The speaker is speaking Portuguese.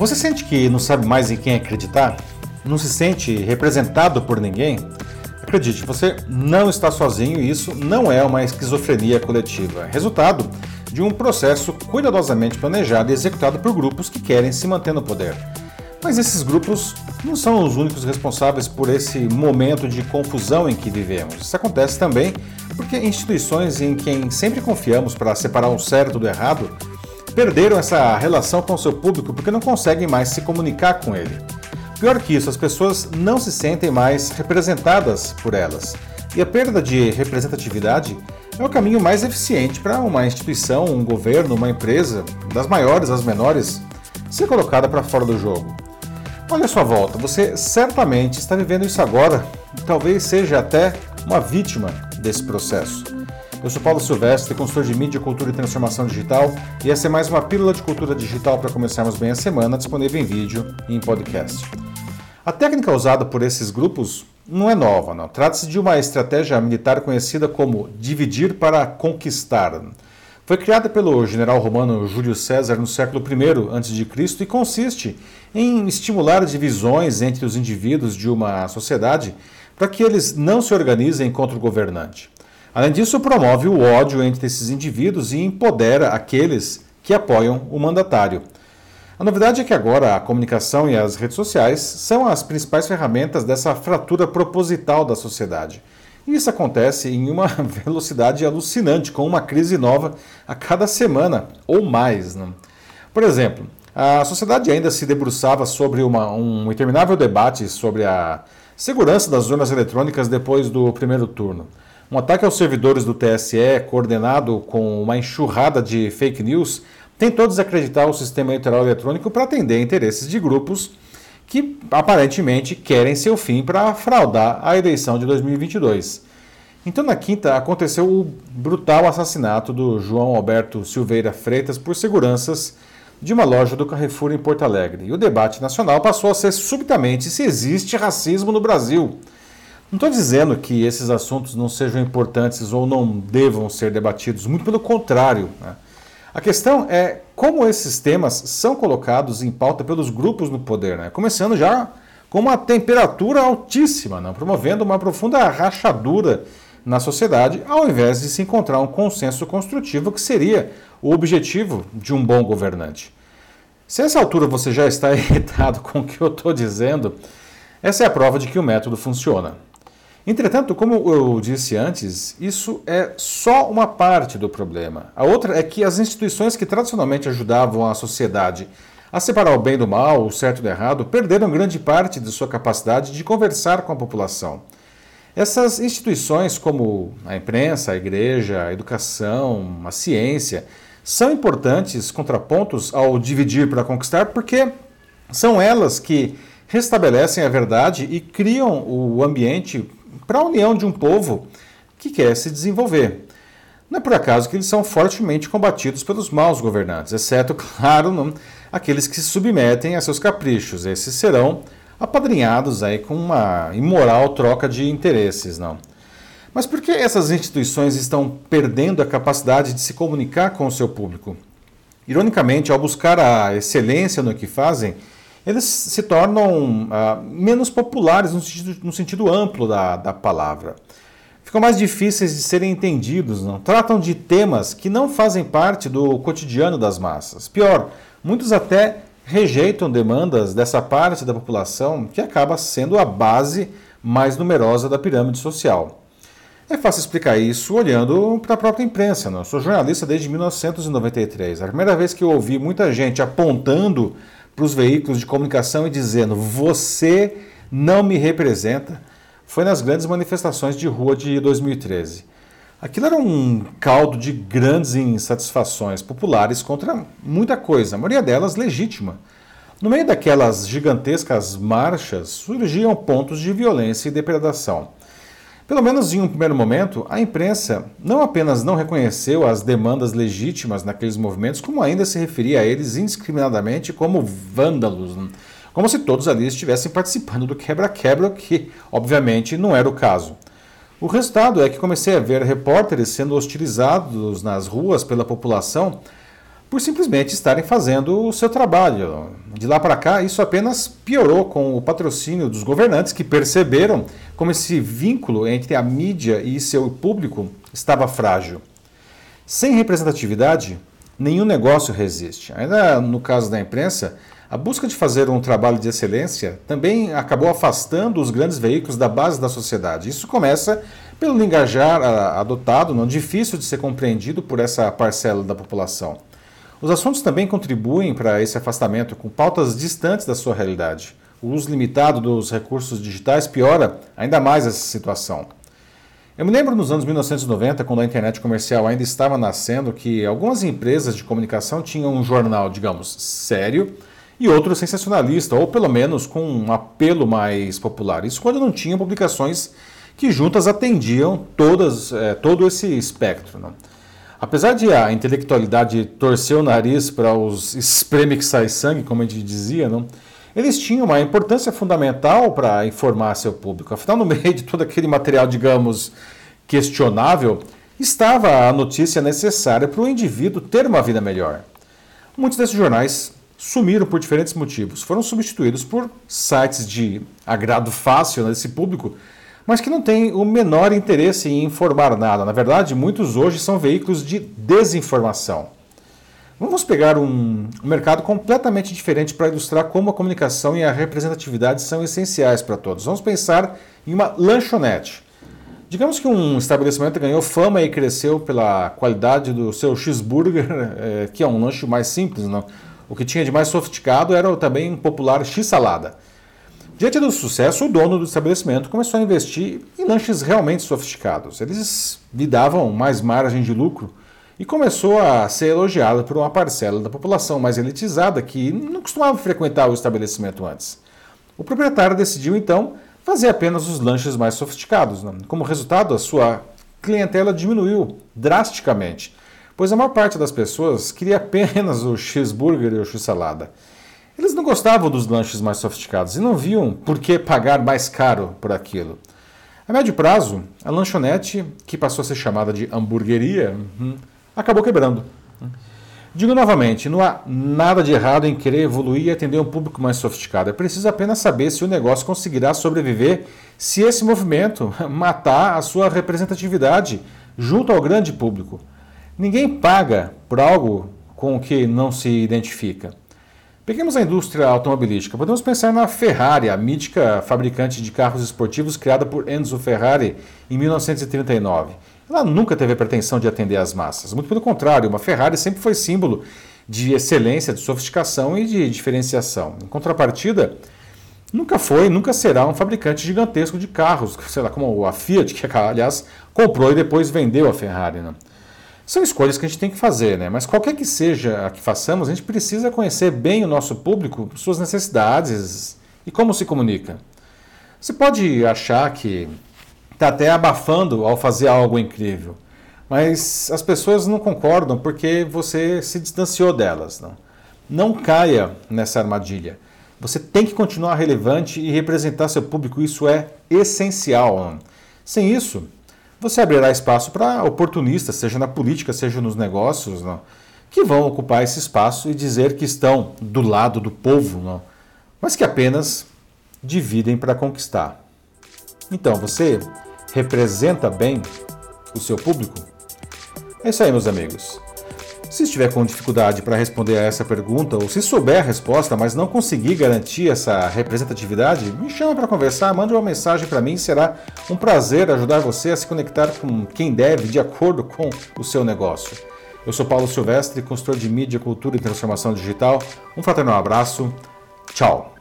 Você sente que não sabe mais em quem acreditar? Não se sente representado por ninguém? Acredite, você não está sozinho e isso não é uma esquizofrenia coletiva. É resultado de um processo cuidadosamente planejado e executado por grupos que querem se manter no poder. Mas esses grupos não são os únicos responsáveis por esse momento de confusão em que vivemos. Isso acontece também porque instituições em quem sempre confiamos para separar o certo do errado perderam essa relação com seu público porque não conseguem mais se comunicar com ele. Pior que isso, as pessoas não se sentem mais representadas por elas. E a perda de representatividade é o caminho mais eficiente para uma instituição, um governo, uma empresa, das maiores às menores, ser colocada para fora do jogo. Olha a sua volta, você certamente está vivendo isso agora e talvez seja até uma vítima desse processo. Eu sou Paulo Silvestre, consultor de mídia, cultura e transformação digital, e essa é mais uma pílula de cultura digital para começarmos bem a semana, disponível em vídeo e em podcast. A técnica usada por esses grupos não é nova, não. Trata-se de uma estratégia militar conhecida como dividir para conquistar. Foi criada pelo general romano Júlio César no século I a.C. e consiste em estimular divisões entre os indivíduos de uma sociedade para que eles não se organizem contra o governante. Além disso, promove o ódio entre esses indivíduos e empodera aqueles que apoiam o mandatário. A novidade é que agora a comunicação e as redes sociais são as principais ferramentas dessa fratura proposital da sociedade. E isso acontece em uma velocidade alucinante, com uma crise nova a cada semana ou mais. Né? Por exemplo, a sociedade ainda se debruçava sobre uma, um interminável debate sobre a segurança das urnas eletrônicas depois do primeiro turno. Um ataque aos servidores do TSE, coordenado com uma enxurrada de fake news, tentou desacreditar o sistema eleitoral eletrônico para atender interesses de grupos que aparentemente querem seu fim para fraudar a eleição de 2022. Então, na quinta, aconteceu o brutal assassinato do João Alberto Silveira Freitas por seguranças de uma loja do Carrefour em Porto Alegre. E o debate nacional passou a ser subitamente se existe racismo no Brasil. Não estou dizendo que esses assuntos não sejam importantes ou não devam ser debatidos, muito pelo contrário. Né? A questão é como esses temas são colocados em pauta pelos grupos no poder, né? começando já com uma temperatura altíssima, né? promovendo uma profunda rachadura na sociedade, ao invés de se encontrar um consenso construtivo que seria o objetivo de um bom governante. Se a essa altura você já está irritado com o que eu estou dizendo, essa é a prova de que o método funciona. Entretanto, como eu disse antes, isso é só uma parte do problema. A outra é que as instituições que tradicionalmente ajudavam a sociedade a separar o bem do mal, o certo do errado, perderam grande parte de sua capacidade de conversar com a população. Essas instituições, como a imprensa, a igreja, a educação, a ciência, são importantes contrapontos ao dividir para conquistar, porque são elas que restabelecem a verdade e criam o ambiente para a união de um povo que quer se desenvolver. Não é por acaso que eles são fortemente combatidos pelos maus governantes, exceto, claro, não, aqueles que se submetem a seus caprichos. Esses serão apadrinhados aí com uma imoral troca de interesses, não. Mas por que essas instituições estão perdendo a capacidade de se comunicar com o seu público? Ironicamente, ao buscar a excelência no que fazem, eles se tornam uh, menos populares no sentido, no sentido amplo da, da, palavra. Ficam mais difíceis de serem entendidos, não? tratam de temas que não fazem parte do cotidiano das massas. Pior, muitos até rejeitam demandas dessa parte da população que acaba sendo a base mais numerosa da pirâmide social. É fácil explicar isso olhando para a própria imprensa. Não? Eu sou jornalista desde 1993. A primeira vez que eu ouvi muita gente apontando para os veículos de comunicação e dizendo: você não me representa, foi nas grandes manifestações de rua de 2013. Aquilo era um caldo de grandes insatisfações populares contra muita coisa, a maioria delas legítima. No meio daquelas gigantescas marchas surgiam pontos de violência e depredação. Pelo menos em um primeiro momento, a imprensa não apenas não reconheceu as demandas legítimas naqueles movimentos, como ainda se referia a eles indiscriminadamente como vândalos, como se todos ali estivessem participando do quebra-quebra, que obviamente não era o caso. O resultado é que comecei a ver repórteres sendo hostilizados nas ruas pela população por simplesmente estarem fazendo o seu trabalho. De lá para cá, isso apenas piorou com o patrocínio dos governantes que perceberam como esse vínculo entre a mídia e seu público estava frágil. Sem representatividade, nenhum negócio resiste. Ainda no caso da imprensa, a busca de fazer um trabalho de excelência também acabou afastando os grandes veículos da base da sociedade. Isso começa pelo linguajar adotado, não difícil de ser compreendido por essa parcela da população. Os assuntos também contribuem para esse afastamento com pautas distantes da sua realidade. O uso limitado dos recursos digitais piora ainda mais essa situação. Eu me lembro nos anos 1990, quando a internet comercial ainda estava nascendo, que algumas empresas de comunicação tinham um jornal, digamos, sério e outro sensacionalista, ou pelo menos com um apelo mais popular. Isso quando não tinham publicações que juntas atendiam todas, é, todo esse espectro. Não? Apesar de a intelectualidade torcer o nariz para os espreme que sai sangue, como a gente dizia, não? eles tinham uma importância fundamental para informar seu público. Afinal, no meio de todo aquele material, digamos, questionável, estava a notícia necessária para o indivíduo ter uma vida melhor. Muitos desses jornais sumiram por diferentes motivos. Foram substituídos por sites de agrado fácil nesse público mas que não tem o menor interesse em informar nada. Na verdade, muitos hoje são veículos de desinformação. Vamos pegar um, mercado completamente diferente para ilustrar como a comunicação e a representatividade são essenciais para todos. Vamos pensar em uma lanchonete. Digamos que um estabelecimento ganhou fama e cresceu pela qualidade do seu cheeseburger, é, que é um lanche mais simples. Não? O que tinha de mais sofisticado era também um popular x-salada. Diante do sucesso, o dono do estabelecimento começou a investir em lanches realmente sofisticados. Eles lhe davam mais margem de lucro e começou a ser elogiado por uma parcela da população mais elitizada que não costumava frequentar o estabelecimento antes. O proprietário decidiu então fazer apenas os lanches mais sofisticados. Como resultado, a sua clientela diminuiu drasticamente, pois a maior parte das pessoas queria apenas o cheeseburger e o x-salada. Eles não gostavam dos lanches mais sofisticados e não viam por que pagar mais caro por aquilo. A médio prazo, a lanchonete, que passou a ser chamada de hamburgueria, hum, acabou quebrando. Digo novamente, não há nada de errado em querer evoluir e atender um público mais sofisticado. É preciso apenas saber se o negócio conseguirá sobreviver se esse movimento matar a sua representatividade junto ao grande público. Ninguém paga por algo com o que não se identifica. Peguemos a indústria automobilística. Podemos pensar na Ferrari, a mítica fabricante de carros esportivos criada por Enzo Ferrari em 1939. Ela nunca teve a pretensão de atender as massas. Muito pelo contrário, uma Ferrari sempre foi símbolo de excelência, de sofisticação e de diferenciação. Em contrapartida, nunca foi, nunca será um fabricante gigantesco de carros, sei lá, como a Fiat, que aliás comprou e depois vendeu a Ferrari. Né? São escolhas que a gente tem que fazer, né? Mas qualquer que seja a que façamos, a gente precisa conhecer bem o nosso público, suas necessidades e como se comunica. Você pode achar que está até abafando ao fazer algo incrível, mas as pessoas não concordam porque você se distanciou delas. Não, não caia nessa armadilha. Você tem que continuar relevante e representar seu público, isso é essencial. Sem isso, você abrirá espaço para oportunistas, seja na política, seja nos negócios, não? que vão ocupar esse espaço e dizer que estão do lado do povo, não? mas que apenas dividem para conquistar. Então, você representa bem o seu público? É isso aí, meus amigos. Se estiver com dificuldade para responder a essa pergunta, ou se souber a resposta, mas não conseguir garantir essa representatividade, me chama para conversar, mande uma mensagem para mim, será um prazer ajudar você a se conectar com quem deve, de acordo com o seu negócio. Eu sou Paulo Silvestre, consultor de mídia, cultura e transformação digital. Um fraternal abraço. Tchau.